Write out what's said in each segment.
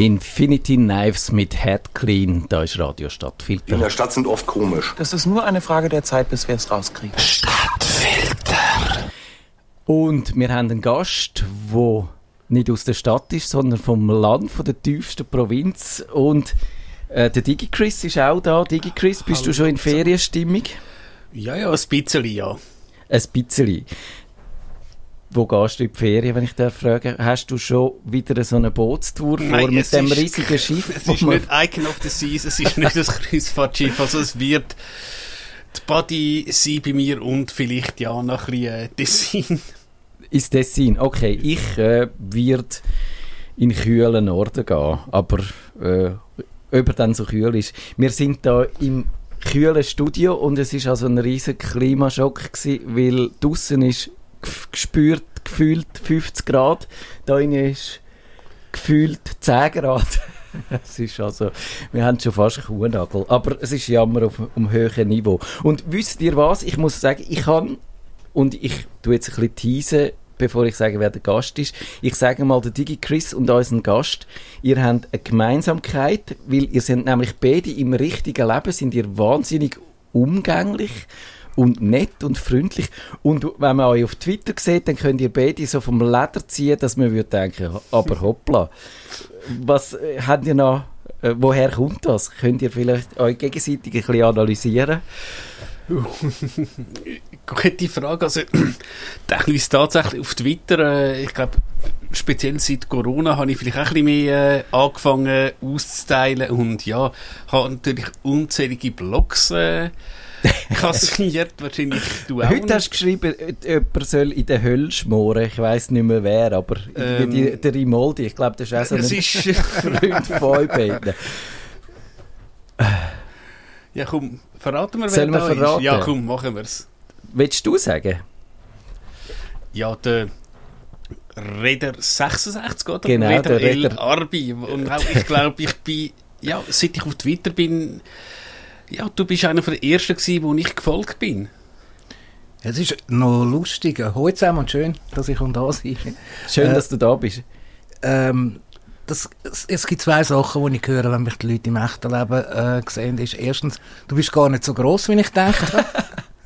Infinity Knives mit Head Clean, da ist Radio Stadtfilter. In der Stadt sind oft komisch. Das ist nur eine Frage der Zeit, bis wir es rauskriegen. Stadtfilter. Und wir haben einen Gast, der nicht aus der Stadt ist, sondern vom Land, von der tiefsten Provinz. Und äh, der DigiChris ist auch da. DigiChris, bist Hallo. du schon in Ferienstimmung? Ja, ja, ein bisschen, ja. Ein bisschen. Wo gehst du in die Ferien, wenn ich darf fragen? Hast du schon wieder so eine Bootstour Nein, vor mit dem ist, riesigen Schiff? Es ist nicht Icon of the Seas, es ist nicht das Kreuzfahrtschiff, also es wird die Body sein bei mir und vielleicht ja noch ein bisschen äh, Tessin. Ist Tessin, okay. Ich äh, werde in kühlen Norden gehen, aber äh, ob er dann so kühl ist. Wir sind da im kühlen Studio und es ist also ein riesiger Klimaschock gewesen, weil draußen ist gespürt, gefühlt 50 Grad. Da ist gefühlt 10 Grad. es ist also, wir haben schon fast einen Kuhnagel. Aber es ist Jammer auf einem höheren Niveau. Und wisst ihr was? Ich muss sagen, ich kann, und ich tue jetzt ein bisschen teasen, bevor ich sage, wer der Gast ist. Ich sage mal, der Digi Chris und unseren Gast, ihr habt eine Gemeinsamkeit, weil ihr seid nämlich beide im richtigen Leben, sind ihr wahnsinnig umgänglich und nett und freundlich. Und wenn man euch auf Twitter sieht, dann könnt ihr beide so vom Leder ziehen, dass man würde denken, aber hoppla. Was äh, habt ihr noch, äh, woher kommt das? Könnt ihr vielleicht euch gegenseitig ein bisschen analysieren? Gute Frage. Also, ich lese tatsächlich auf Twitter, äh, ich glaube, speziell seit Corona habe ich vielleicht auch ein bisschen mehr äh, angefangen auszuteilen und ja, habe natürlich unzählige Blogs äh, kassiert, wahrscheinlich du auch. Heute nicht. hast du geschrieben, jemand soll in der Hölle schmoren. Ich weiss nicht mehr wer, aber ähm, die, der Rimoldi, ich glaube, das ist auch so ein Freund von euch beiden. Ja, komm, verraten wir, wer Sollen wir verraten? Ist. Ja, komm, machen wir es. Willst du sagen? Ja, der Reder 66, oder? Genau, Reder der Reder. El Arbi. Und auch, ich glaube, ich bin, ja, seit ich auf Twitter bin, ja, du bist einer der Ersten gewesen, wo ich gefolgt bin. Es ist noch lustig. Hallo zusammen und schön, dass ich da bin. Schön, äh, dass du da bist. Ähm, das, es, es, gibt zwei Sachen, die ich höre, wenn mich die Leute im echten Leben äh, sehen. ist erstens, du bist gar nicht so groß, wie ich dachte.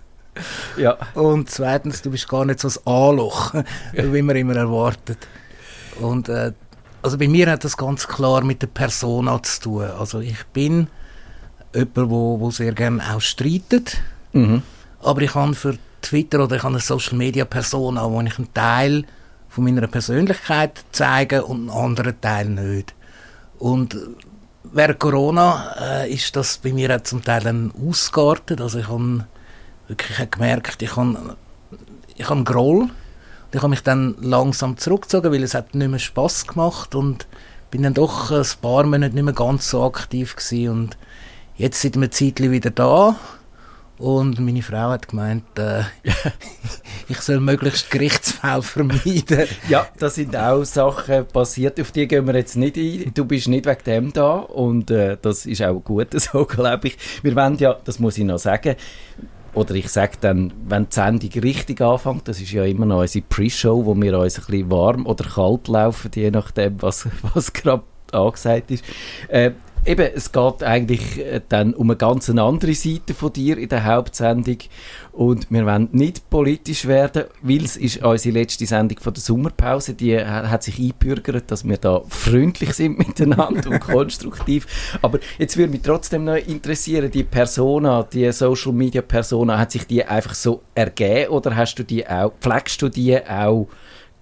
ja. Und zweitens, du bist gar nicht so ein Anloch, wie man immer erwartet. Und äh, also bei mir hat das ganz klar mit der Persona zu tun. Also ich bin jemand, der wo, wo sehr gerne auch streitet. Mhm. Aber ich habe für Twitter oder ich habe eine Social Media Persona, wo ich einen Teil von meiner Persönlichkeit zeige und einen anderen Teil nicht. Und während Corona äh, ist das bei mir auch zum Teil dann ausgeartet. Also ich habe wirklich gemerkt, ich habe, ich habe einen Groll. Ich habe mich dann langsam zurückgezogen, weil es hat nicht mehr Spass gemacht und bin dann doch ein paar Monate nicht mehr ganz so aktiv gewesen und Jetzt sind wir Zeitlich wieder da. Und meine Frau hat gemeint, äh, ich soll möglichst Gerichtsfälle vermeiden. Ja, da sind auch Sachen passiert, auf die gehen wir jetzt nicht ein. Du bist nicht wegen dem da und äh, das ist auch gut so, glaube ich. Wir wollen ja, das muss ich noch sagen, oder ich sage dann, wenn die Sendung richtig anfängt, das ist ja immer noch unsere Pre-Show, wo wir uns ein bisschen warm oder kalt laufen, je nachdem, was, was gerade angesagt ist. Äh, eben, es geht eigentlich äh, dann um eine ganz andere Seite von dir in der Hauptsendung. Und wir wollen nicht politisch werden, weil es ist unsere letzte Sendung von der Sommerpause, die hat sich einbürgert, dass wir da freundlich sind miteinander und konstruktiv, aber jetzt würde mich trotzdem noch interessieren, die Persona, die Social Media Persona, hat sich die einfach so ergeben oder hast du die auch, pflegst du die auch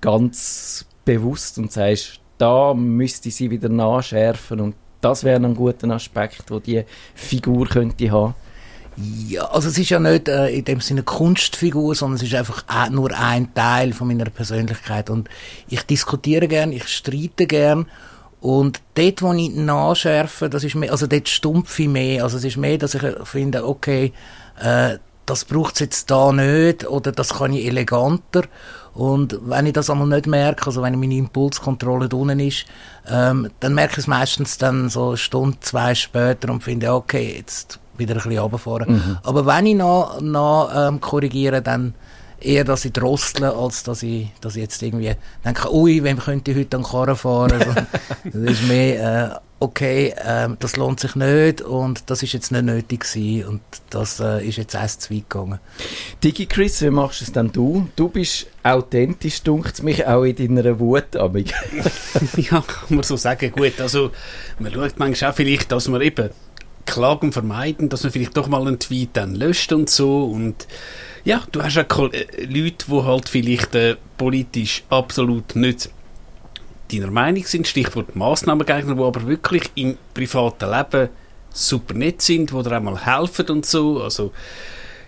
ganz bewusst und sagst, da müsste sie wieder nachschärfen und das wäre ein guter Aspekt, wo die Figur könnte haben. Ja, also es ist ja nicht äh, in dem Sinne Kunstfigur, sondern es ist einfach nur ein Teil von meiner Persönlichkeit. Und ich diskutiere gern, ich streite gern. Und dort, wo ich nachschärfe, das ist mehr, also dort stumpfe ich mehr, also es ist mehr, dass ich finde, okay, äh, das braucht es jetzt da nicht oder das kann ich eleganter und wenn ich das einmal nicht merke, also wenn meine Impulskontrolle unten ist, ähm, dann merke ich es meistens dann so eine Stunde, zwei später und finde, okay, jetzt wieder ein bisschen runterfahren. Mhm. Aber wenn ich noch, noch ähm, korrigiere, dann eher, dass ich drossle, als dass ich, dass ich jetzt irgendwie denke, ui, wem könnte ich heute an Karren fahren? Also, das ist mehr, äh, okay, äh, das lohnt sich nicht und das ist jetzt nicht nötig gewesen und das äh, ist jetzt erst zu weit gegangen. Digi Chris, wie machst du es denn du? Du bist authentisch, dunkt mich, auch in deiner Wut. ja, kann man so sagen. Gut, also man schaut manchmal auch vielleicht, dass man eben Klagen vermeiden, dass man vielleicht doch mal einen Tweet dann löscht und so und ja, du hast ja äh, Leute, die halt vielleicht äh, politisch absolut nicht deiner Meinung sind, Stichwort Massnahmengegner, die aber wirklich im privaten Leben super nett sind, die dir auch mal helfen und so. Also,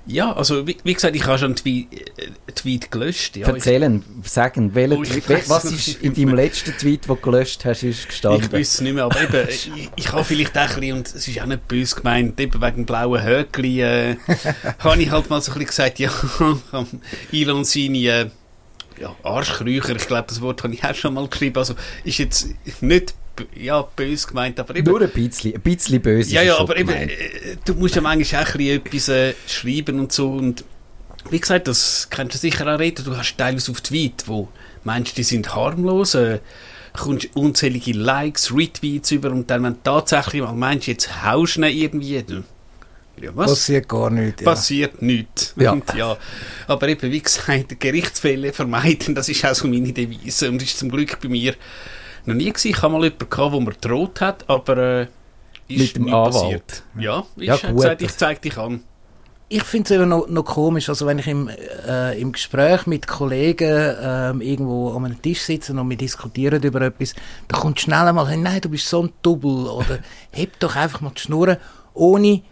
ja, also wie, wie, gesagt, ich habe schon einen Tweet, äh, Tweet gelöscht. Ja, Erzählen, sagen, welchen, oh, was ist in deinem letzten Tweet, den du gelöscht hast, ist gestanden? Ich weiß es nicht mehr, aber eben, ich, ich habe vielleicht auch ein bisschen, und es ist auch nicht böse gemeint, eben wegen dem blauen Höckli, äh, habe ich halt mal so ein bisschen gesagt, ja, Elon seine... Äh, ja, Arschkrücher, ich glaube, das Wort habe ich auch schon mal geschrieben. Also ist jetzt nicht ja, böse gemeint, aber eben... Nur ein bisschen, ein bisschen böse Ja, ja, aber eben, äh, du musst ja manchmal auch ein etwas äh, schreiben und so und wie gesagt, das kannst du sicher auch reden, du hast teilweise auf Tweet, wo meinst, die sind harmlos, äh, kommst unzählige Likes, Retweets über und dann, wenn du tatsächlich mal meinst, jetzt haust du irgendwie, ja, was? Passiert gar nichts. Ja. Passiert nichts. Ja. Und, ja. Aber eben, wie gesagt, Gerichtsfälle vermeiden, das ist auch so meine Devise. Und das ist zum Glück bei mir noch nie gewesen. Ich habe mal jemanden gehabt, der mir gedroht hat, aber äh, ist Mit dem Anwalt? Passiert. Ja, ist, ja gut, gesagt, ich zeige dich an. Ich finde es eben noch, noch, komisch, also wenn ich im, äh, im Gespräch mit Kollegen äh, irgendwo an einem Tisch sitze und wir diskutieren über etwas, da kommt schnell einmal, nein, du bist so ein Double oder heb doch einfach mal die Schnur, ohne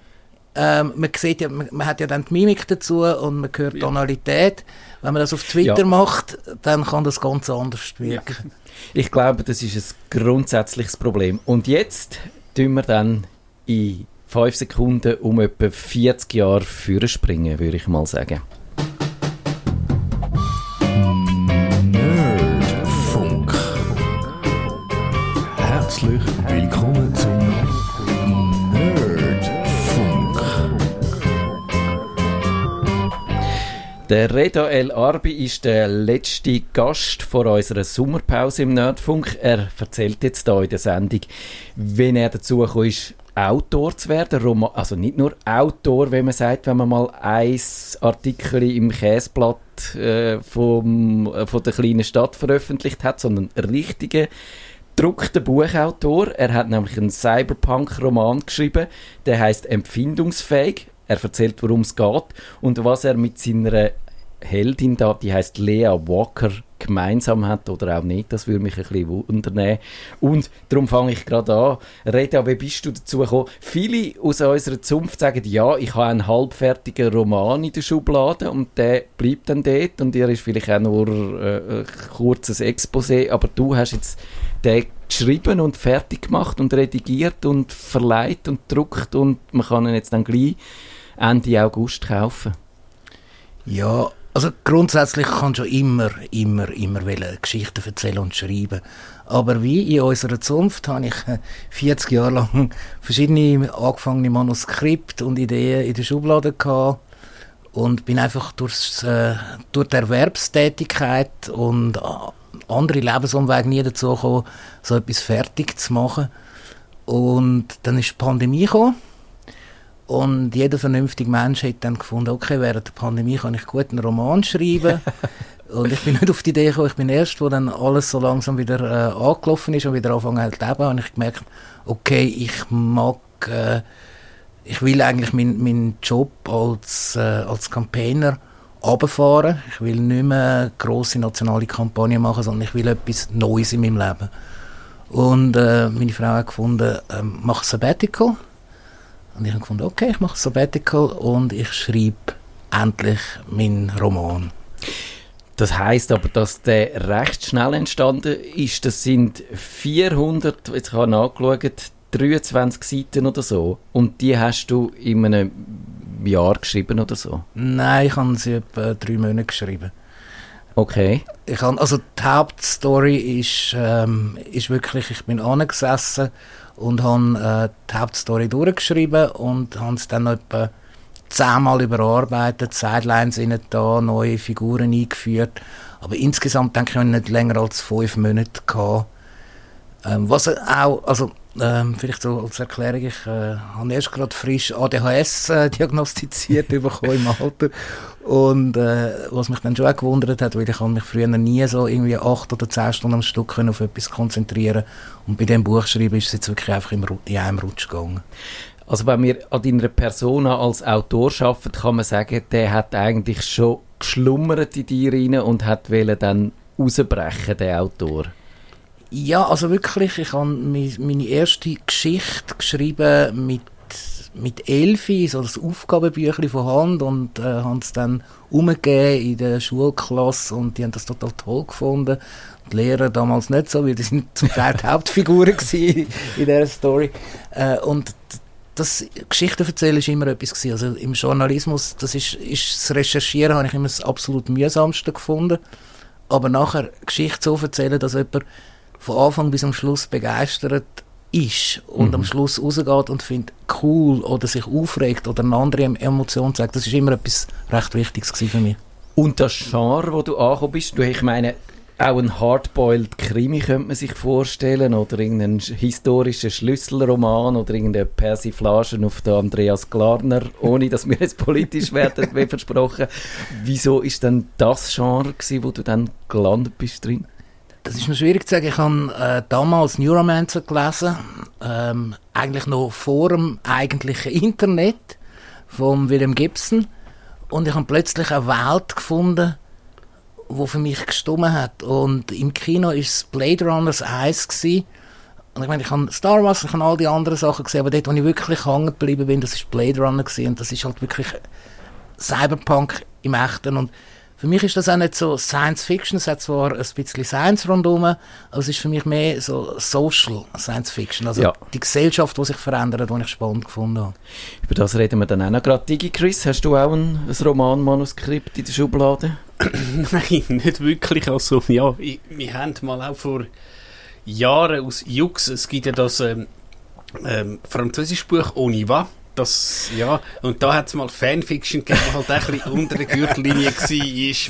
ähm, man, sieht ja, man, man, hat ja dann die Mimik dazu und man hört ja. Tonalität. Wenn man das auf Twitter ja. macht, dann kann das ganz anders wirken. Ja. Ich glaube, das ist ein grundsätzliches Problem. Und jetzt tun wir dann in fünf Sekunden um etwa 40 Jahre springen, würde ich mal sagen. Der Reda El Arbi ist der letzte Gast vor unserer Sommerpause im Nerdfunk. Er erzählt jetzt hier in der Sendung, wenn er dazu gekommen ist, Autor zu werden. Also nicht nur Autor, wenn man sagt, wenn man mal ein Artikel im Käseblatt äh, vom, äh, von der kleinen Stadt veröffentlicht hat, sondern richtige druckter Buchautor. Er hat nämlich einen Cyberpunk-Roman geschrieben, der heißt Empfindungsfähig. Er erzählt, worum es geht und was er mit seiner Heldin da, die heißt Lea Walker, gemeinsam hat oder auch nicht, das würde mich ein bisschen wundern. Und darum fange ich gerade an. Reda, wie bist du dazu gekommen? Viele aus unserer Zunft sagen, ja, ich habe einen halbfertigen Roman in der Schublade und der bleibt dann dort und ihr ist vielleicht auch nur äh, ein kurzes Exposé, aber du hast jetzt den geschrieben und fertig gemacht und redigiert und verleiht und druckt und man kann ihn jetzt dann gleich Ende August kaufen. Ja, also grundsätzlich kann schon immer, immer, immer Geschichten erzählen und schreiben. Aber wie in unserer Zunft habe ich 40 Jahre lang verschiedene angefangene Manuskripte und Ideen in der Schublade gehabt und bin einfach durchs, äh, durch die Erwerbstätigkeit und andere Lebensumwege nie dazu gekommen, so etwas fertig zu machen. Und dann ist die Pandemie gekommen und jeder vernünftige Mensch hat dann gefunden, okay, während der Pandemie kann ich gut einen Roman schreiben. und ich bin nicht auf die Idee gekommen, ich bin erst, wo dann alles so langsam wieder äh, angelaufen ist und wieder angefangen zu leben, und ich gemerkt, okay, ich mag, äh, ich will eigentlich meinen mein Job als, äh, als Campaigner runterfahren. Ich will nicht mehr grosse nationale Kampagnen machen, sondern ich will etwas Neues in meinem Leben. Und äh, meine Frau hat gefunden, äh, mach Sabbatical und ich habe gefunden, okay, ich mache Sabbatical und ich schreibe endlich meinen Roman. Das heißt aber, dass der recht schnell entstanden ist. Das sind 400, jetzt habe ich nachgeschaut, 23 Seiten oder so. Und die hast du in einem Jahr geschrieben oder so? Nein, ich habe sie etwa drei Monate geschrieben. Okay. Ich habe, also die Hauptstory ist, ähm, ist wirklich, ich bin angesessen und habe äh, die Hauptstory durchgeschrieben und habe es dann etwa zehnmal überarbeitet, Sidelines innen da, neue Figuren eingeführt. Aber insgesamt denke ich, ich nicht länger als fünf Monate gehabt. Ähm, was auch, also ähm, vielleicht so als Erklärung, ich äh, habe erst gerade frisch ADHS äh, diagnostiziert bekommen im Alter und äh, was mich dann schon auch gewundert hat, weil ich habe mich früher nie so irgendwie acht oder zehn Stunden am Stück können auf etwas konzentrieren und bei dem Buchschreiben ist es jetzt wirklich einfach im, in einem Rutsch gegangen. Also wenn wir an deiner Persona als Autor arbeiten, kann man sagen, der hat eigentlich schon geschlummert in dir rein und hat dann rausbrechen, der Autor. Ja, also wirklich, ich habe meine erste Geschichte geschrieben mit, mit Elfi, so das Aufgabenbüchlein von Hand und äh, haben es dann umgegeben in der Schulklasse und die haben das total toll gefunden. Die Lehrer damals nicht so, weil die sind zum Teil die Hauptfiguren in dieser Story. Äh, und das Geschichten erzählen ist immer etwas gewesen. Also im Journalismus, das ist, ist das Recherchieren habe ich immer das absolut mühsamste gefunden. Aber nachher Geschichte so erzählen, dass jemand von Anfang bis am Schluss begeistert ist und am Schluss rausgeht und findet cool oder sich aufregt oder eine andere Em- Emotion zeigt, das ist immer etwas recht Wichtiges für mich. Und das Genre, wo du angekommen bist, du, ich meine, auch ein Hardboiled Krimi könnte man sich vorstellen oder irgendeinen sch- historischen Schlüsselroman oder irgendeine Persiflage auf den Andreas Glarner, ohne dass wir jetzt politisch werden, wie versprochen. Wieso ist denn das Genre gewesen, wo du dann gelandet bist drin? Das ist noch schwierig zu sagen. Ich habe äh, damals Neuromancer gelesen, ähm, eigentlich noch vor dem eigentlichen Internet von William Gibson. Und ich habe plötzlich eine Welt gefunden, wo für mich gestummen hat. Und im Kino ist es Blade Runners 1 gewesen. Und ich meine, ich habe Star Wars, ich habe all die anderen Sachen gesehen, aber dort, wo ich wirklich hängen geblieben bin, das ist Blade Runner gewesen. Und das ist halt wirklich Cyberpunk im Echten. Und für mich ist das auch nicht so Science Fiction. Es hat zwar ein bisschen Science rundherum, aber es ist für mich mehr so Social Science Fiction. Also Ja. die Gesellschaft, die sich verändert, die ich spannend gefunden habe. Über das reden wir dann auch noch gerade. Digi Chris, hast du auch ein, ein Romanmanuskript in der Schublade? Nein, nicht wirklich. Also, ja, ich, wir haben mal auch vor Jahren aus Jux, es gibt ja das ähm, ähm, französische Buch On y va. Das, ja, und da hat es mal Fanfiction gegeben, die halt auch ein bisschen unter der Gürtellinie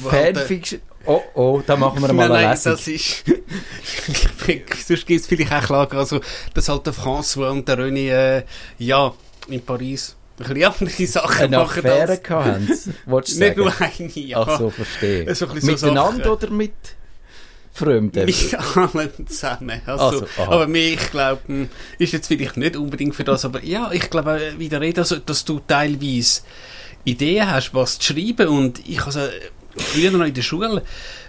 war. halt, äh, Fanfiction? Oh oh, da machen wir mal nein, eine nein, Lesung. das ist. Sonst gibt es vielleicht auch Klagen. Also, dass halt der François und der René, äh, ja, in Paris ein bisschen andere Sachen Eine machen. Affäre als- sie, willst du Nicht nur eine, ja. Ach so, verstehe. So ein bisschen so Miteinander Sachen. oder mit Fremden? Mit allen zusammen. Also, Also, aber mir, ich glaube, ist jetzt vielleicht nicht unbedingt für das, aber ja, ich glaube, äh, wie der Rede, also, dass du teilweise Ideen hast, was zu schreiben und ich also früher noch in der Schule,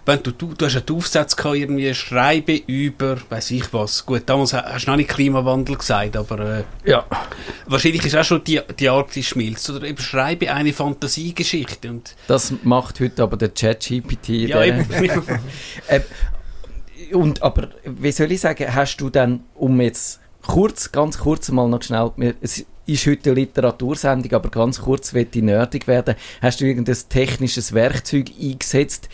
wenn du, du, du hast einen Aufsatz gehabt, irgendwie schreiben über, weiß ich was, gut, damals ha- hast du noch nicht Klimawandel gesagt, aber äh, Ja. wahrscheinlich ist auch schon die, die Arktis schmilzt oder eben schreibe eine Fantasiegeschichte und Das macht heute aber der ChatGPT. ja, eben, Äh, und aber, wie soll ich sagen, hast du dann, um jetzt kurz, ganz kurz mal noch schnell, es ist heute eine Literatursendung, aber ganz kurz wird die nerdig werden, hast du irgendein technisches Werkzeug eingesetzt,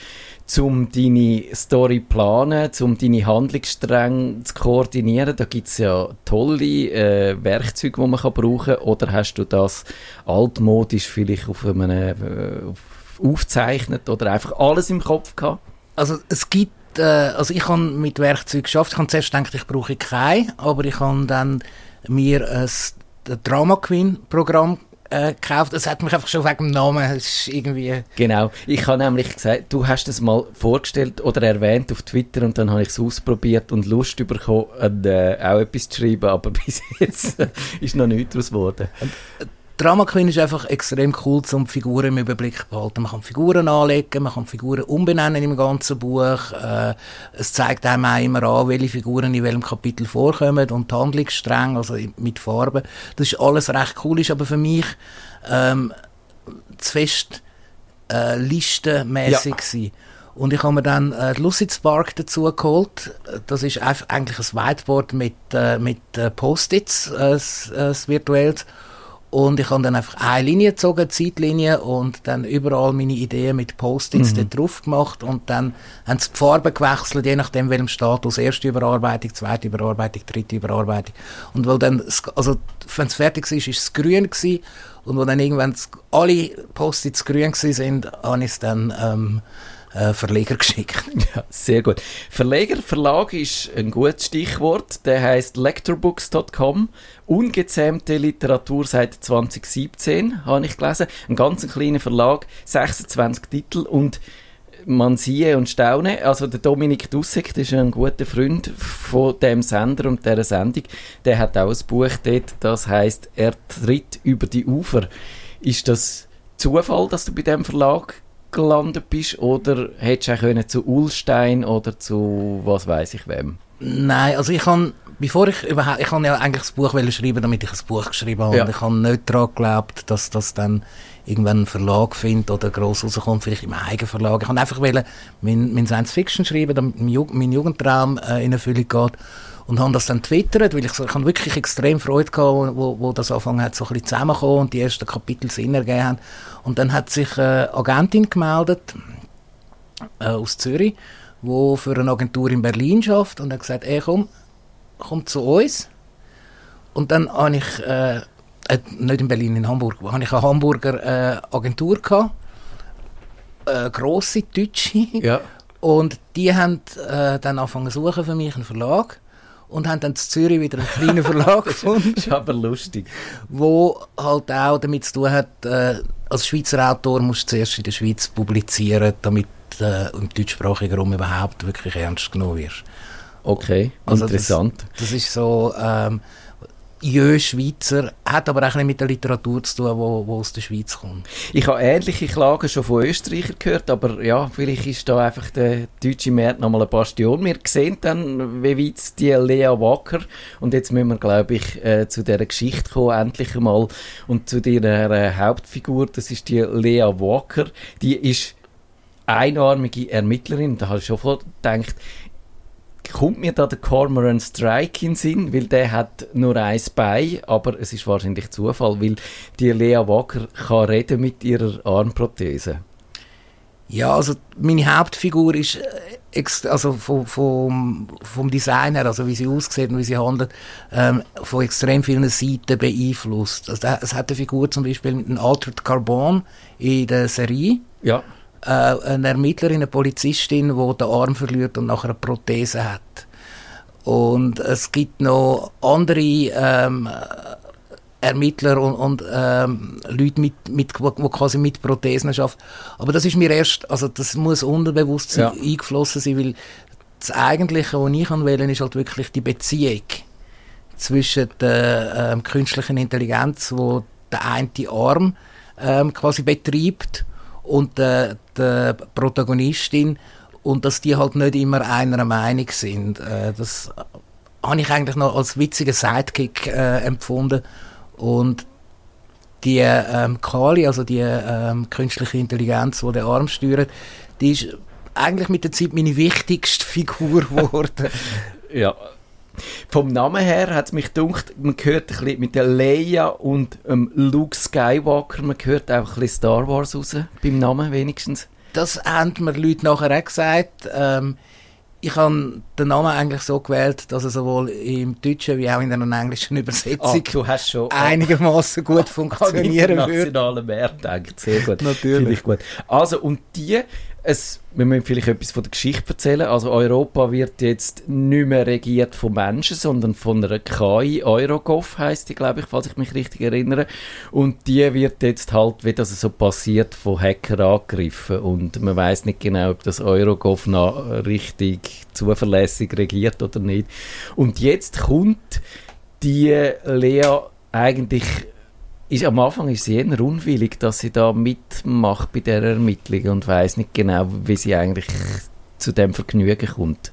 um deine Story planen, um deine Handlungsstränge zu koordinieren? Da gibt es ja tolle äh, Werkzeuge, die man kann brauchen kann. Oder hast du das altmodisch vielleicht auf einem äh, auf, aufzeichnet oder einfach alles im Kopf gehabt? Also es gibt, äh, also ich habe mit Werkzeug geschafft. Ich habe zuerst gedacht, ich brauche kein, aber ich habe dann mir ein Drama Queen Programm äh, gekauft. Es hat mich einfach schon wegen dem Namen, es ist irgendwie... Genau. Ich habe nämlich gesagt, du hast es mal vorgestellt oder erwähnt auf Twitter und dann habe ich es ausprobiert und Lust bekommen, äh, auch etwas zu schreiben, aber bis jetzt äh, ist noch nichts daraus geworden. Drama Queen ist einfach extrem cool, um die Figuren im Überblick zu behalten. Man kann Figuren anlegen, man kann Figuren umbenennen im ganzen Buch. Äh, es zeigt einem auch immer an, welche Figuren in welchem Kapitel vorkommen und die Handlungsstränge, also mit Farben. Das ist alles recht cool, ist aber für mich ähm, zu fest äh, listenmäßig gewesen. Und ich habe mir dann äh, Lucid Spark dazu geholt. Das ist eigentlich ein Whiteboard mit, äh, mit äh, Post-its, äh, äh, virtuelles. Und ich habe dann einfach eine Linie gezogen, Zeitlinie, und dann überall meine Ideen mit Post-its Mhm. drauf gemacht. Und dann haben sie die Farben gewechselt, je nachdem welchem Status. Erste Überarbeitung, zweite Überarbeitung, dritte Überarbeitung. Und weil dann, also, wenn es fertig war, ist es grün gewesen. Und wo dann irgendwann alle Post-its grün gewesen sind, habe ich es dann, ähm, äh, Verleger geschickt. Ja, sehr gut. Verleger, Verlag ist ein gutes Stichwort. Der heißt lectorbooks.com. Ungezähmte Literatur seit 2017, habe ich gelesen. Ein ganz kleiner Verlag, 26 Titel und man siehe und staune. Also der Dominik Dussek, das ist ein guter Freund von dem Sender und dieser Sendung. Der hat auch ein Buch dort, das heißt Er tritt über die Ufer. Ist das Zufall, dass du bei dem Verlag gelandet bist oder hättest du auch können zu Ulstein oder zu was weiß ich wem? Nein, also ich kann, bevor ich überhaupt, ich kann ja eigentlich das Buch schreiben, damit ich ein Buch geschrieben habe. Ja. Und ich habe nicht daran geglaubt, dass das dann irgendwann einen Verlag findet oder gross rauskommt, vielleicht im eigenen Verlag. Ich habe einfach wollen, mein, mein Science Fiction schreiben, damit mein, Jug mein Jugendtraum äh, in Erfüllung geht. Und habe das dann twittert, weil ich, so, ich habe wirklich extrem Freude gehabt, wo, wo, das angefangen hat, so ein bisschen zusammenzukommen und die ersten Kapitel Sinn ergeben haben. Und dann hat sich eine Agentin gemeldet, äh, aus Zürich, wo für eine Agentur in Berlin schafft und hat gesagt, ey, komm, komm zu uns. Und dann habe ich, äh, äh, nicht in Berlin, in Hamburg, habe ich eine Hamburger äh, Agentur gehabt, äh, grosse Deutsche, Ja. und die haben äh, dann angefangen zu suchen für mich einen Verlag und haben dann in Zürich wieder einen kleinen Verlag gefunden ist aber lustig. wo halt auch damit zu tun hat, äh, als Schweizer Autor musst du zuerst in der Schweiz publizieren, damit äh, im deutschsprachigen Raum überhaupt wirklich ernst genommen wirst. Okay, Also interessant. Das ist so, ähm, jö Schweizer, hat aber auch ein mit der Literatur zu tun, wo aus der Schweiz kommt. Ich habe ähnliche Klagen schon von Österreichern gehört, aber ja, vielleicht ist da einfach der deutsche Markt nochmal eine Bastion. Wir sehen dann, wie weit die Lea Wacker, und jetzt müssen wir, glaube ich, äh, zu dieser Geschichte kommen, endlich einmal, und zu ihrer äh, Hauptfigur, das ist die Lea Wacker, die ist einarmige Ermittlerin, da habe ich schon gedacht, kommt mir da der Cormoran Strike in Sinn, weil der hat nur ein Bein, aber es ist wahrscheinlich Zufall, weil die Lea Wacker kann reden mit ihrer Armprothese. Ja, also meine Hauptfigur ist äh, also vom, vom, vom Design her, also wie sie aussieht und wie sie handelt, ähm, von extrem vielen Seiten beeinflusst. Also es hat eine Figur zum Beispiel mit einem Altered Carbon in der Serie, Ja, äh, eine Ermittlerin, eine Polizistin, die den Arm verliert und nachher eine Prothese hat. Und es gibt noch andere ähm, Ermittler und, und ähm, Leute, mit, mit, wo quasi mit Prothesen arbeiten. Aber das ist mir erst, also das muss unterbewusst Ja. eingeflossen sein, weil das Eigentliche, was ich wählen ist halt wirklich die Beziehung zwischen der ähm, künstlichen Intelligenz, wo der eine Arm ähm, quasi betreibt und der, der Protagonistin und dass die halt nicht immer einer Meinung sind. Äh, das habe ich eigentlich noch als witzigen Sidekick äh, empfunden und die ähm, Kali, also die ähm, künstliche Intelligenz, die den Arm steuert, die ist eigentlich mit der Zeit meine wichtigste Figur geworden. ja. Vom Namen her hat es mich gedacht, man hört ein bisschen mit der Leia und ähm, Luke Skywalker, man hört auch ein bisschen Star Wars raus, beim Namen wenigstens. Das haben mir Leute nachher auch gesagt. Ähm, ich habe den Namen eigentlich so gewählt, dass er sowohl im Deutschen wie auch in einer englischen Übersetzung du hast schon einigermaßen gut an funktionieren würde. internationalen Markt denkt. Sehr gut. Natürlich. Gut. Also, und die, es, wir müssen vielleicht etwas von der Geschichte erzählen. Also, Europa wird jetzt nicht mehr regiert von Menschen, sondern von einer KI. Eurogov heisst die, glaube ich, falls ich mich richtig erinnere. Und die wird jetzt halt, wie das so passiert, von Hackern angegriffen. Und man weiß nicht genau, ob das Eurogov noch richtig zuverlässig regiert oder nicht. Und jetzt kommt die Lea eigentlich ist, am Anfang ist sie eher unwillig, dass sie da mitmacht bei der Ermittlung und weiß nicht genau, wie sie eigentlich zu dem Vergnügen kommt.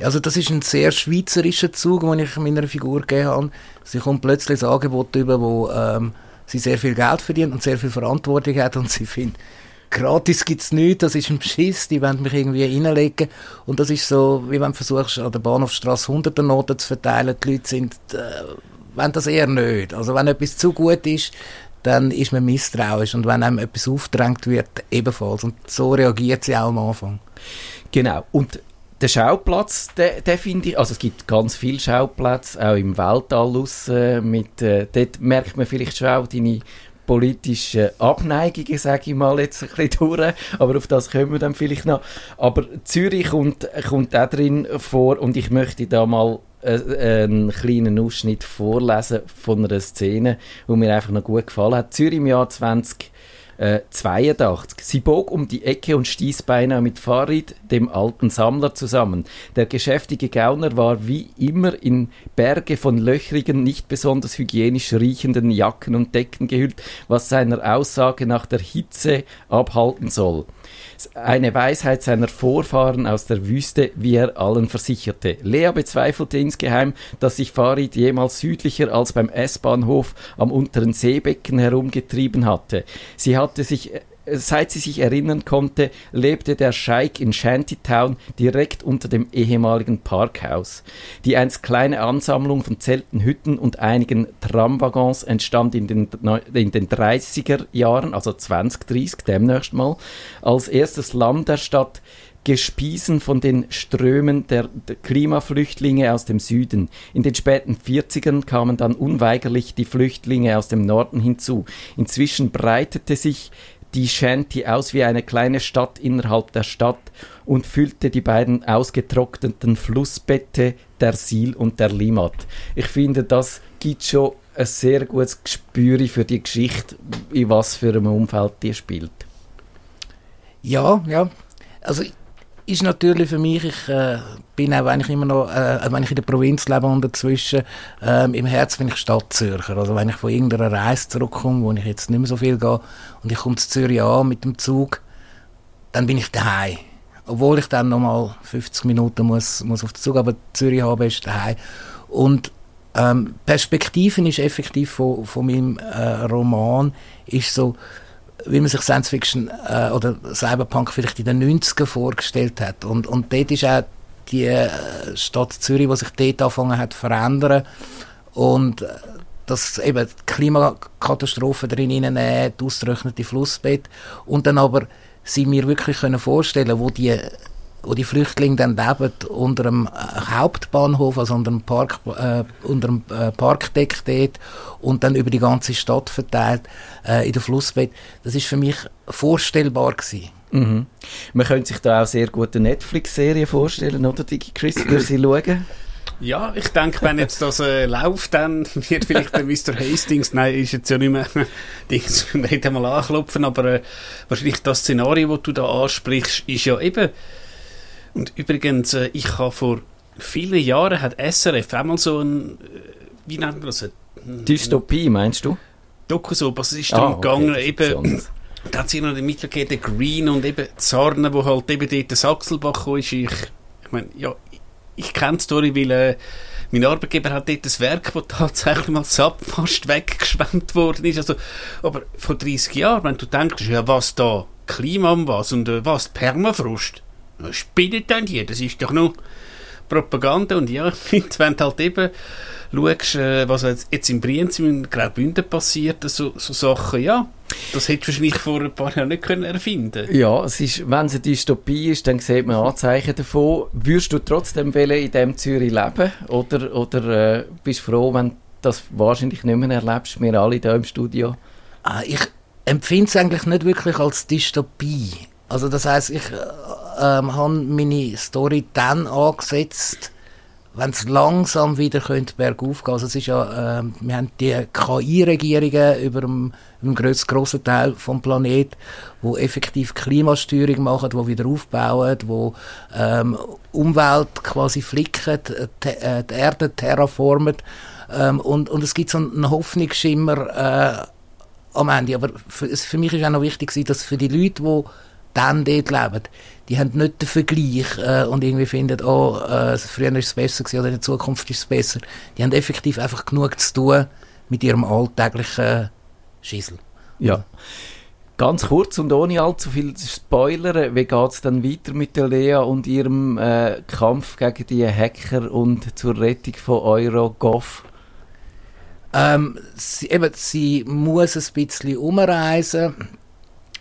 Also das ist ein sehr schweizerischer Zug, den ich meiner Figur gegeben habe. Sie kommt plötzlich ein Angebot über, wo ähm, sie sehr viel Geld verdient und sehr viel Verantwortung hat und sie findet, gratis gibt's nichts, das ist ein Beschiss, die wollen mich irgendwie reinlegen. Und das ist so, wie wenn du versuchst, an der Bahnhofstrasse hunderte Noten zu verteilen. Die Leute sind äh, wenn das eher nicht. Also wenn etwas zu gut ist, dann ist man misstrauisch und wenn einem etwas aufgedrängt wird, ebenfalls. Und so reagiert sie auch am Anfang. Genau. Und der Schauplatz, der, der finde ich, also es gibt ganz viele Schauplätze, auch im Weltall raus, mit, äh, dort merkt man vielleicht schon auch deine politischen Abneigungen, sage ich mal jetzt ein bisschen durch, aber auf das kommen wir dann vielleicht noch. Aber Zürich kommt, kommt auch drin vor und ich möchte da mal einen kleinen Ausschnitt vorlesen von einer Szene, die mir einfach noch gut gefallen hat. Zürich im Jahr 20 äh, 82. Sie bog um die Ecke und stieß beinahe mit Farid, dem alten Sammler, zusammen. Der geschäftige Gauner war wie immer in Berge von löchrigen, nicht besonders hygienisch riechenden Jacken und Decken gehüllt, was seiner Aussage nach der Hitze abhalten soll. Eine Weisheit seiner Vorfahren aus der Wüste, wie er allen versicherte. Lea bezweifelte insgeheim, dass sich Farid jemals südlicher als beim S-Bahnhof am unteren Seebecken herumgetrieben hatte. Sie hatte sich Seit sie sich erinnern konnte, lebte der Scheik in Shantytown direkt unter dem ehemaligen Parkhaus. Die einst kleine Ansammlung von Zelten, Hütten und einigen Tramwaggons entstand in den, in den 30er Jahren, also 2030 demnächst mal, als erstes Lamm der Stadt gespiesen von den Strömen der, der, Klimaflüchtlinge aus dem Süden. In den späten 40ern kamen dann unweigerlich die Flüchtlinge aus dem Norden hinzu. Inzwischen breitete sich die Shanty aus wie eine kleine Stadt innerhalb der Stadt und füllte die beiden ausgetrockneten Flussbette der Sil und der Limat. Ich finde, das gibt schon ein sehr gutes Gespür für die Geschichte, in was für einem Umfeld die spielt. Ja, ja. Also ist natürlich für mich, ich äh, bin auch, wenn ich immer noch, äh, wenn ich in der Provinz lebe und dazwischen, äh, im Herzen bin ich Stadtzürcher. Also wenn ich von irgendeiner Reise zurückkomme, wo ich jetzt nicht mehr so viel gehe, und ich komme zu Zürich an mit dem Zug, dann bin ich daheim. Obwohl ich dann nochmal 50 Minuten muss, muss auf den Zug, aber Zürich habe ist daheim. Und ähm, Perspektiven ist effektiv von, von meinem äh, Roman, ist so, wie man sich Science Fiction äh, oder Cyberpunk vielleicht in den 90ern vorgestellt hat. Und, und dort ist auch die äh, Stadt Zürich, die sich dort angefangen hat zu verändern. Und äh, dass eben die Klimakatastrophe drin nehmen, die ausgetrocknete Flussbett und dann aber sie mir wirklich können vorstellen, wo die wo die Flüchtlinge dann leben, unter einem äh, Hauptbahnhof, also unter einem, Park, äh, unter einem äh, Parkdeck dort und dann über die ganze Stadt verteilt äh, in der Flussbett. Das ist für mich vorstellbar gewesen. Mhm. Man könnte sich da auch sehr gute Netflix-Serien vorstellen, oder, Digi Chris, für sie schauen? Ja, ich denke, wenn jetzt das äh, läuft, dann wird vielleicht der Mr. Hastings, nein, ist jetzt ja nicht mehr, Dings, nicht einmal anklopfen, aber äh, wahrscheinlich das Szenario, das du da ansprichst, ist ja eben, und übrigens, äh, ich habe vor vielen Jahren hat SRF einmal so ein, äh, wie nennt man das? Ein, Dystopie, meinst du? Dokusop, also es ist darum ah, okay, gegangen, eben, da hat sich noch den Mittel gegeben, Green und eben Zarne, wo halt eben dort der Sachselbach ist. Ich, ich meine, ja, ich kenne die Story, weil äh, mein Arbeitgeber hat dort ein Werk, das tatsächlich mal satt fast weggeschwemmt worden ist. Also, aber vor 30 Jahren, wenn du denkst, ja, was da, Klima und was und äh, was, Permafrost, spinnt denn die? Das ist doch nur Propaganda und ja, wenn du halt eben schaust, äh, was jetzt, in Brienz, in Graubünden passiert, so, so Sachen, ja, das hättest du wahrscheinlich vor ein paar Jahren nicht können erfinden Ja, es ist, wenn es eine Dystopie ist, dann sieht man Anzeichen davon. Würdest du trotzdem wollen in dem Zürich leben? Oder, oder äh, bist du froh, wenn du das wahrscheinlich nicht mehr erlebst, wir alle hier im Studio? Ah, ich empfinde es eigentlich nicht wirklich als Dystopie. Also das heißt, ich ähm, habe meine Story dann angesetzt, wenn es langsam wieder könnte bergauf gehen. Also es ist ja, ähm, wir haben die KI-Regierungen über dem, dem grossen Teil vom Planet, wo effektiv Klimasteuerung machen, wo wieder aufbauen, wo ähm, Umwelt quasi flicken, äh, die Erde terraformen ähm, und, und es gibt so einen Hoffnungsschimmer äh, am Ende. Aber für, für mich ist auch noch wichtig, dass für die Leute, die dann dort leben, die haben nicht den Vergleich äh, und irgendwie finden, oh, äh, früher ist es besser gewesen oder in der Zukunft ist es besser. Die haben effektiv einfach genug zu tun mit ihrem alltäglichen Schissel. Ja. Ganz kurz und ohne allzu viel Spoiler, wie geht es dann weiter mit der Lea und ihrem äh, Kampf gegen die Hacker und zur Rettung von EuroGov? Ähm, sie, eben, sie muss ein bisschen umreisen.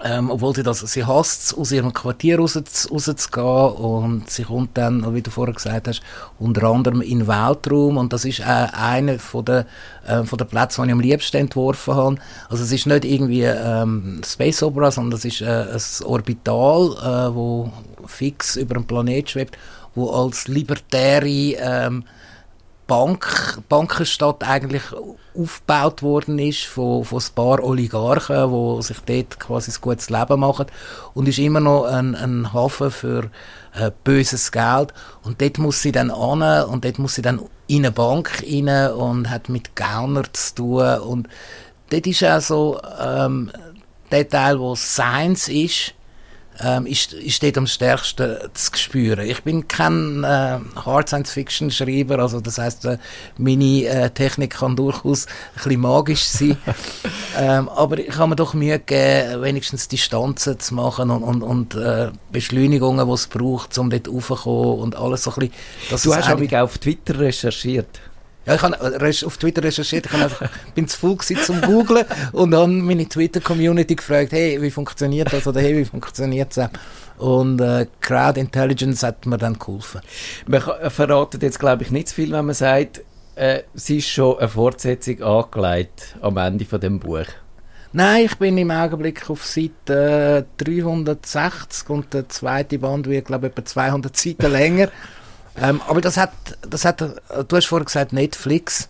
Ähm, obwohl sie das, sie hasst es, aus ihrem Quartier raus, rauszugehen und sie kommt dann, wie du vorher gesagt hast, unter anderem in den Weltraum und das ist äh, einer von der, äh, von der Plätze, die ich am liebsten entworfen habe. Also es ist nicht irgendwie ähm, Space Opera, sondern das ist äh, ein Orbital, äh, wo fix über dem Planet schwebt, wo als libertäre ähm, Bank, Bankenstadt eigentlich aufgebaut worden ist von, von ein paar Oligarchen, die sich dort quasi ein gutes Leben machen und ist immer noch ein, ein Hafen für äh, böses Geld. Und dort muss sie dann an und dort muss sie dann in eine Bank rein und hat mit Gauner zu tun. Und dort ist auch so ähm, der Teil, wo Science ist, ähm, ist, ist dort am stärksten zu spüren. Ich bin kein äh, Hard Science Fiction Schreiber, also das heißt, äh, meine äh, Technik kann durchaus ein bisschen magisch sein, ähm, aber ich habe mir doch Mühe gegeben, wenigstens Distanzen zu machen und, und, und äh, Beschleunigungen, die es braucht, um dort raufzukommen und alles so ein bisschen. Du hast aber auch auf Twitter recherchiert. Ja, ich habe auf Twitter recherchiert, ich einfach, bin zu faul gewesen zum googlen und dann meine Twitter-Community gefragt, hey, wie funktioniert das oder hey, wie funktioniert das? Und äh, Crowd Intelligence hat mir dann geholfen. Man verratet jetzt, glaube ich, nicht zu viel, wenn man sagt, äh, es ist schon eine Fortsetzung angelegt am Ende von dem Buch. Nein, ich bin im Augenblick auf Seite äh, 360 und der zweite Band wird, glaube ich, etwa 200 Seiten länger. Ähm, aber das hat, das hat, du hast vorher gesagt Netflix.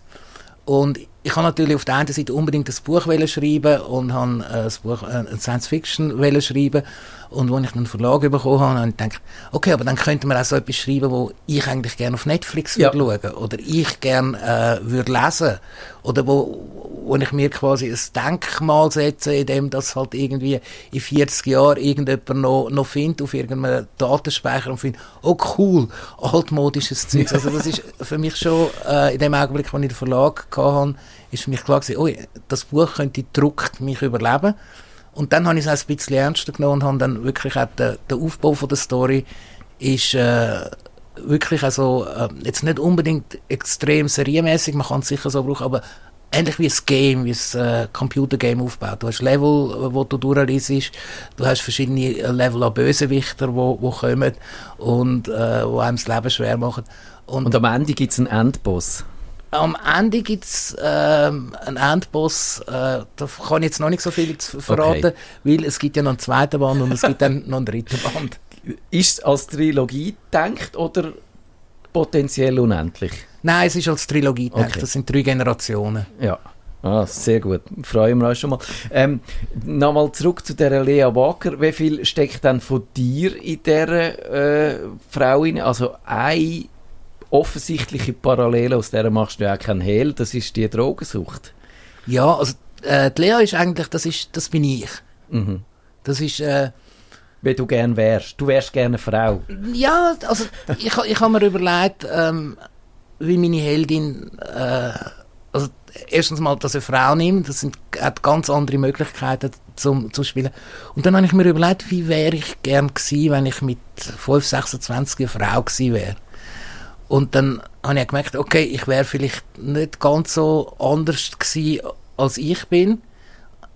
Und ich habe natürlich auf der einen Seite unbedingt das Buch schreiben und habe äh, das Buch äh, Science Fiction schreiben und als ich einen Verlag bekommen habe, habe ich gedacht, okay, aber dann könnte man auch so etwas schreiben, wo ich eigentlich gerne auf Netflix ja. würde schauen oder ich gerne äh, würde lesen oder wo, wo ich mir quasi ein Denkmal setze, in dem das halt irgendwie in 40 Jahren irgendjemand noch, noch findet auf irgendeinem Datenspeicher und findet, oh cool, altmodisches Zeug. Also das ist für mich schon äh, in dem Augenblick, als ich den Verlag hatte, ist für mich klar gewesen, oh, das Buch könnte druckt mich überleben. Und dann habe ich es ein bisschen ernster genommen und habe dann wirklich auch den, den Aufbau von der Story ist äh, wirklich also äh, jetzt nicht unbedingt extrem serienmäßig, man kann es sicher so brauchen, aber ähnlich wie ein Game, wie ein äh, Computergame aufbaut. Du hast Level, äh, wo du durchliest, du hast verschiedene Level an Bösewichter, wo, wo kommen und äh, wo einem das Leben schwer machen. Und, und am Ende gibt es einen Endboss. Am Ende gibt es ähm, einen Endboss, äh, da kann ich jetzt noch nicht so viel verraten, okay. weil es gibt ja noch einen zweiten Band und es gibt dann noch einen dritten Band. Ist es als Trilogie gedacht oder potenziell unendlich? Nein, es ist als Trilogie gedacht, okay. das sind drei Generationen. Ja. Ah, sehr gut. Freuen wir uns schon mal. Ähm, Nochmal zurück zu der Lea Wacker. Wie viel steckt denn von dir in dieser äh, Frau rein? Also eine offensichtliche Parallele, aus der machst du ja auch keinen Hehl, das ist die Drogensucht. Ja, also äh, die Lea ist eigentlich, das, ist, das bin ich. Mhm. Das ist... Äh, Wie du gern wärst. Du wärst gerne eine Frau. Ja, also ich, ich habe mir überlegt, ähm, wie meine Heldin... Äh, also erstens mal, dass eine Frau nimmt, das sind, hat ganz andere Möglichkeiten zum, zu spielen. Und dann habe ich mir überlegt, wie wäre ich gern gewesen, wenn ich mit 5, 26 eine Frau gewesen wäre. Und dann habe ich gemerkt, okay, ich wäre vielleicht nicht ganz so anders gewesen, als ich bin,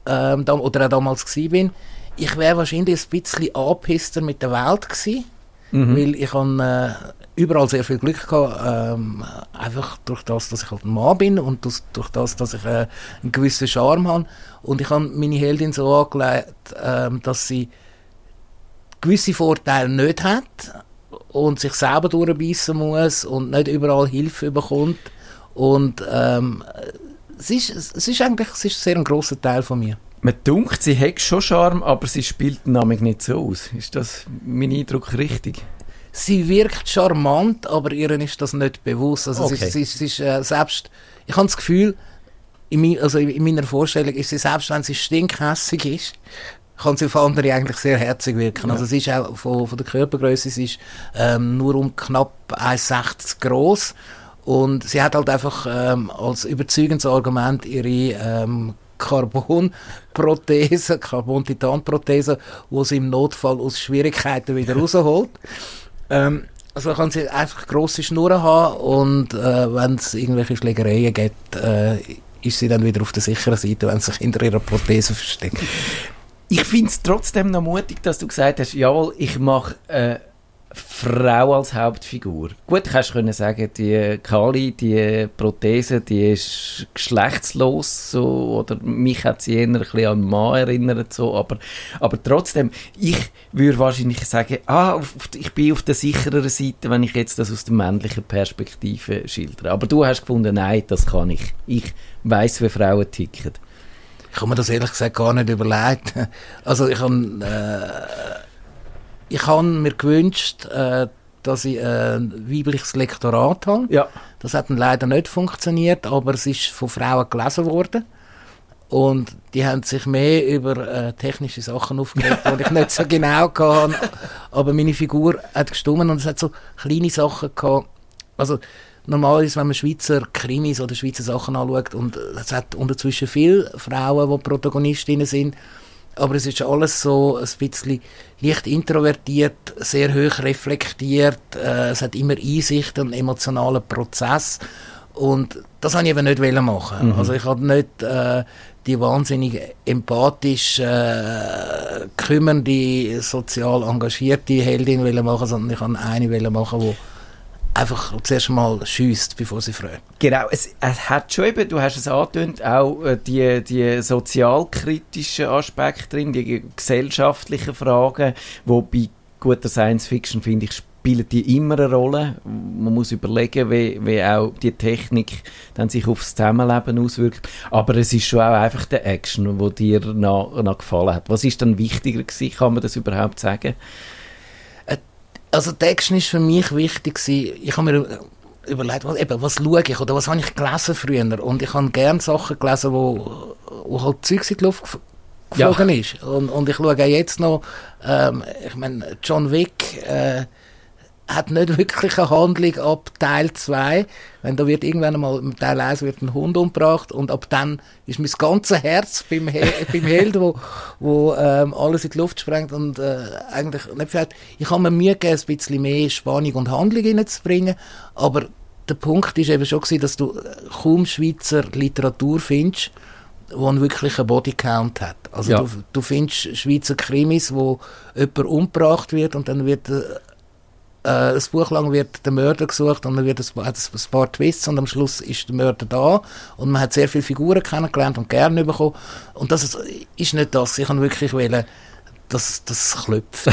ähm, oder auch damals gewesen bin. Ich wäre wahrscheinlich ein bisschen angepisster mit der Welt gewesen, mhm. weil ich habe äh, überall sehr viel Glück gehabt, ähm, einfach durch das, dass ich halt ein Mann bin und das, durch das, dass ich äh, einen gewissen Charme habe. Und ich habe meine Heldin so angelegt, ähm, dass sie gewisse Vorteile nicht hat, und sich selber durchbeissen muss und nicht überall Hilfe bekommt. Und ähm, es, ist, es ist eigentlich es ist sehr ein grosser Teil von mir. Man denkt, sie hat schon Charme, aber sie spielt nämlich nicht so aus. Ist das mein Eindruck richtig? Sie wirkt charmant, aber ihr ist das nicht bewusst. Also okay. sie, sie, sie ist äh, selbst, ich habe das Gefühl, in, also in meiner Vorstellung ist sie selbst, wenn sie stinkhässig ist, kann sie auf andere eigentlich sehr herzig wirken. Ja. Also es ist auch von, von der Körpergröße, sie ist ähm, nur um knapp 1,60 groß und sie hat halt einfach ähm, als überzeugendes Argument ihre ähm, Carbon-Prothese, Carbon-Titan-Prothese, wo sie im Notfall aus Schwierigkeiten wieder rausholt. Ähm, also kann sie einfach grosse Schnurren haben und äh, wenn es irgendwelche Schlägereien gibt, äh, ist sie dann wieder auf der sicheren Seite, wenn sie sich hinter ihrer Prothese versteckt. Ich finde es trotzdem noch mutig, dass du gesagt hast, jawohl, ich mache äh, Frau als Hauptfigur. Gut, du kannst können sagen, die Kali, die Prothese, die ist geschlechtslos so, oder mich hat sie eher ein bisschen an einen Mann erinnert so, aber, aber trotzdem, ich würde wahrscheinlich sagen, ah, auf- ich bin auf der sichereren Seite, wenn ich jetzt das aus der männlichen Perspektive schildere. Aber du hast gefunden, nein, das kann ich. Ich weiß, wie Frauen ticken. Ich habe mir das ehrlich gesagt gar nicht überlegt. Also ich habe, äh, ich habe mir gewünscht, äh, dass ich äh, ein weibliches Lektorat habe. Ja. Das hat dann leider nicht funktioniert, aber es ist von Frauen gelesen worden. Und die haben sich mehr über äh, technische Sachen aufgeregt, die ich nicht so genau kann. Aber meine Figur hat gestummen und es hat so kleine Sachen gehabt. Also normalerweise, wenn man Schweizer Krimis oder Schweizer Sachen anschaut, und es hat unterzwischen viele Frauen, die Protagonistinnen sind, aber es ist alles so ein bisschen leicht introvertiert, sehr hoch reflektiert, äh, es hat immer Einsicht und emotionalen Prozess und das wollte ich eben nicht machen. Also ich habe nicht äh, die wahnsinnig empathisch äh, kümmernde, sozial engagierte Heldin machen, sondern ich wollte eine machen, die einfach zuerst mal schießt, bevor sie fragt. Genau, es, es hat schon eben, du hast es angetönt, auch äh, die, die sozialkritischen Aspekte drin, die gesellschaftlichen Fragen, wo bei guter Science Fiction, finde ich, spielen die immer eine Rolle. Man muss überlegen, wie, wie auch die Technik dann sich aufs Zusammenleben auswirkt. Aber es ist schon auch einfach der Action, wo dir noch, noch gefallen hat. Was ist dann wichtiger gewesen? Kann man das überhaupt sagen? Also Action ist für mich wichtig gewesen. Ich habe mir überlegt, was, eben, was schaue ich oder was habe ich gelesen früher und ich habe gerne Sachen gelesen, wo, wo halt Zeugs in die Luft gef- Ja. geflogen ist. Und, und ich schaue auch jetzt noch, ähm, ich meine, John Wick äh, hat nicht wirklich eine Handlung ab Teil 2. Wenn da wird irgendwann einmal im Teil 1 wird ein Hund umgebracht und ab dann ist mein ganzes Herz beim, He beim Held, wo, wo ähm, alles in die Luft sprengt und äh, eigentlich nicht viel. Ich habe mir Mühe gegeben, ein bisschen mehr Spannung und Handlung reinzubringen, aber der Punkt ist eben schon gewesen, dass du äh, kaum Schweizer Literatur findest, wo einen wirklichen Bodycount hat. Also Ja. du, du findest Schweizer Krimis, wo jemand umgebracht wird und dann wird äh, ein Buch lang wird der Mörder gesucht und dann wird es, hat es ein paar Twists und am Schluss ist der Mörder da und man hat sehr viele Figuren kennengelernt und gerne bekommen und das ist, ist nicht das. Ich kann wirklich wollen, dass das klopft.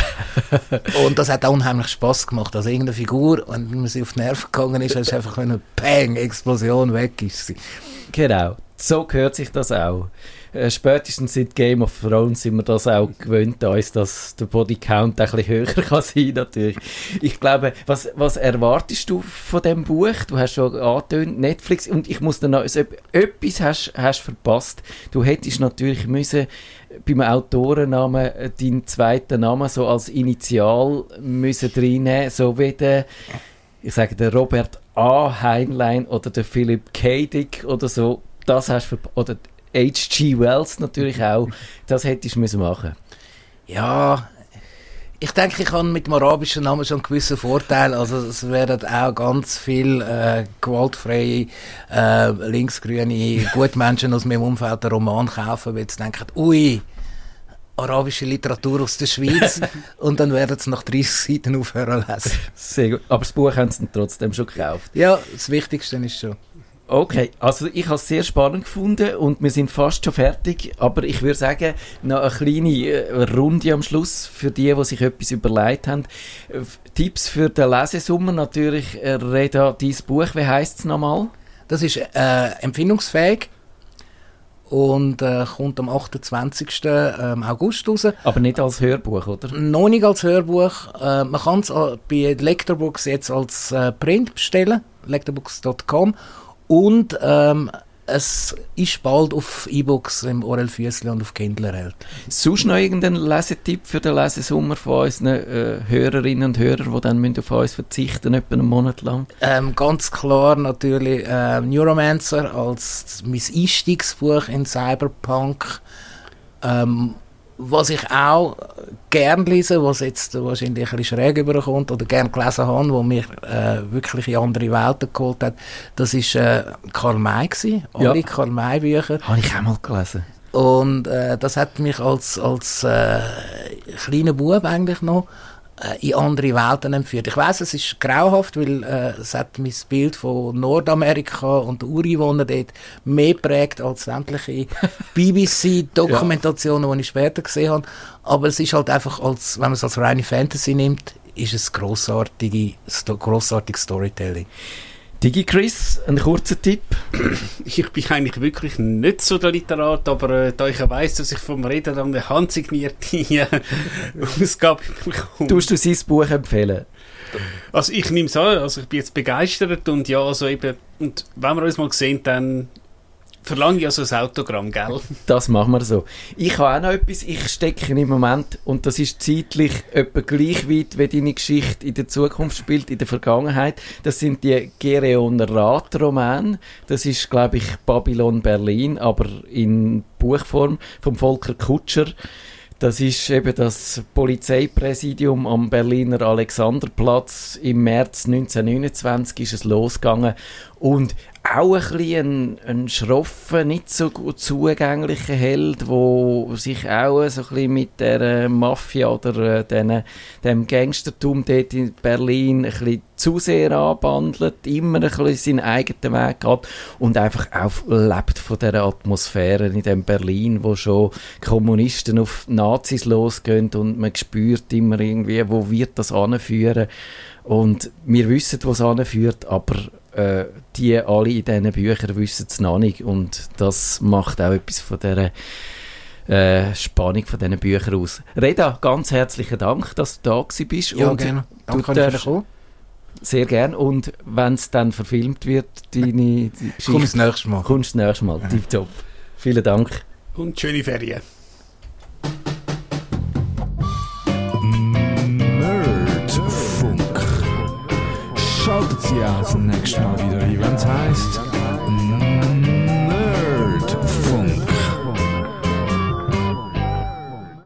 und das hat auch unheimlich Spaß gemacht. Also irgendeine Figur, wenn man sie auf die Nerven gegangen ist, ist einfach eine Peng, Explosion weg ist sie. Genau, so gehört sich das auch. Äh, spätestens seit Game of Thrones sind wir das auch gewöhnt, uns, dass der Bodycount ein bisschen höher kann sein natürlich. Ich glaube, was, was erwartest du von dem Buch? Du hast schon angetönt, Netflix, und ich muss dann noch, also, etwas hast, hast verpasst. Du hättest natürlich müssen beim Autorennamen äh, deinen zweiten Namen so als Initial müssen reinnehmen, so wie der ich sage, der Robert A. Heinlein oder der Philip K. Dick oder so, das hast du, oder H.G. Wells natürlich auch, das hättest du müssen machen. Ja, ich denke, ich habe mit dem arabischen Namen schon einen gewissen Vorteil. Also es werden auch ganz viel äh, gewaltfreie, äh, linksgrüne Gutmenschen aus meinem Umfeld einen Roman kaufen, weil sie denken, ui, arabische Literatur aus der Schweiz. und dann werden sie nach 30 Seiten aufhören lesen. Sehr gut. Aber das Buch haben sie trotzdem schon gekauft. Ja, das Wichtigste ist schon. Okay, also ich habe es sehr spannend gefunden und wir sind fast schon fertig, aber ich würde sagen, noch eine kleine äh, Runde am Schluss für die, die sich etwas überlegt haben. Äh, Tipps für den Lesesommer natürlich, äh, Reda, dein Buch, wie heisst es nochmal? Das ist äh, empfindungsfähig und äh, kommt am 28. ähm, August raus. Aber nicht als Hörbuch, oder? Noch nicht als Hörbuch. Äh, man kann es bei Lectorbooks jetzt als Print bestellen, lectorbooks.com. Und ähm, es ist bald auf E-Books im Orel Füssli und auf Kindle erhältlich. Sonst noch irgendein Lesetipp für den Lesesommer von unseren äh, Hörerinnen und Hörern, die dann müssen auf uns verzichten etwa einen Monat lang? Ähm, ganz klar natürlich äh, Neuromancer als mein Einstiegsbuch in Cyberpunk. Ähm, was ich auch gern lese, was jetzt wahrscheinlich ein bisschen schräg überkommt oder gern gelesen habe, wo mich äh, wirklich in andere Welten geholt hat, das ist äh, Karl May gewesen, Ja. alle Karl May Bücher. Habe ich auch mal gelesen. Und äh, das hat mich als, als äh, kleiner Bub eigentlich noch in andere Welten entführt. Ich weiß, es ist grauhaft, weil äh, es hat mein Bild von Nordamerika und den Ureinwohnern dort mehr prägt als sämtliche BBC-Dokumentationen, die ich später gesehen habe. Aber es ist halt einfach, als, wenn man es als reine Fantasy nimmt, ist es grossartige, grossartiges Storytelling. Digi Chris, ein kurzer Tipp. Ich bin eigentlich wirklich nicht so der Literat, aber äh, da ich ja weiss, dass ich vom Reden dann eine handsignierte äh, Ausgabe bekomme. Tust du sein Buch empfehlen? Also ich nehme es an, also ich bin jetzt begeistert und ja, also eben, und wenn wir uns mal sehen, dann verlange ich also ein Autogramm, gell? Das machen wir so. Ich habe auch noch etwas, ich stecke im Moment, und das ist zeitlich etwa gleich weit, wie deine Geschichte in der Zukunft spielt, in der Vergangenheit. Das sind die Gereoner Rat-Romane. Das ist, glaube ich, Babylon Berlin, aber in Buchform vom Volker Kutscher. Das ist eben das Polizeipräsidium am Berliner Alexanderplatz. Im März 1929 ist es losgegangen. Und auch ein bisschen ein, ein schroffer, nicht so gut zugänglicher Held, wo sich auch so ein bisschen mit der äh, Mafia oder äh, den, dem Gangstertum dort in Berlin ein bisschen zu sehr anbandelt, immer ein bisschen seinen eigenen Weg geht und einfach auch lebt von dieser Atmosphäre in dem Berlin, wo schon Kommunisten auf Nazis losgehen und man spürt immer irgendwie, wo wird das anführen und wir wissen, wo es anführt, aber äh, die alle in diesen Büchern wissen es noch nicht und das macht auch etwas von dieser äh, Spannung von diesen Büchern aus. Reda, ganz herzlichen Dank, dass du da gewesen bist. Ja, und gerne. du Danke, dass darfst-. Sehr gern. Und wenn es dann verfilmt wird, deine die Komm das Geschichte, nächste Mal. kommst du das nächste Mal. Tipptopp. Vielen Dank. Und schöne Ferien. Nerdfunk. Schaltet Sie auch das nächste Mal wieder es heisst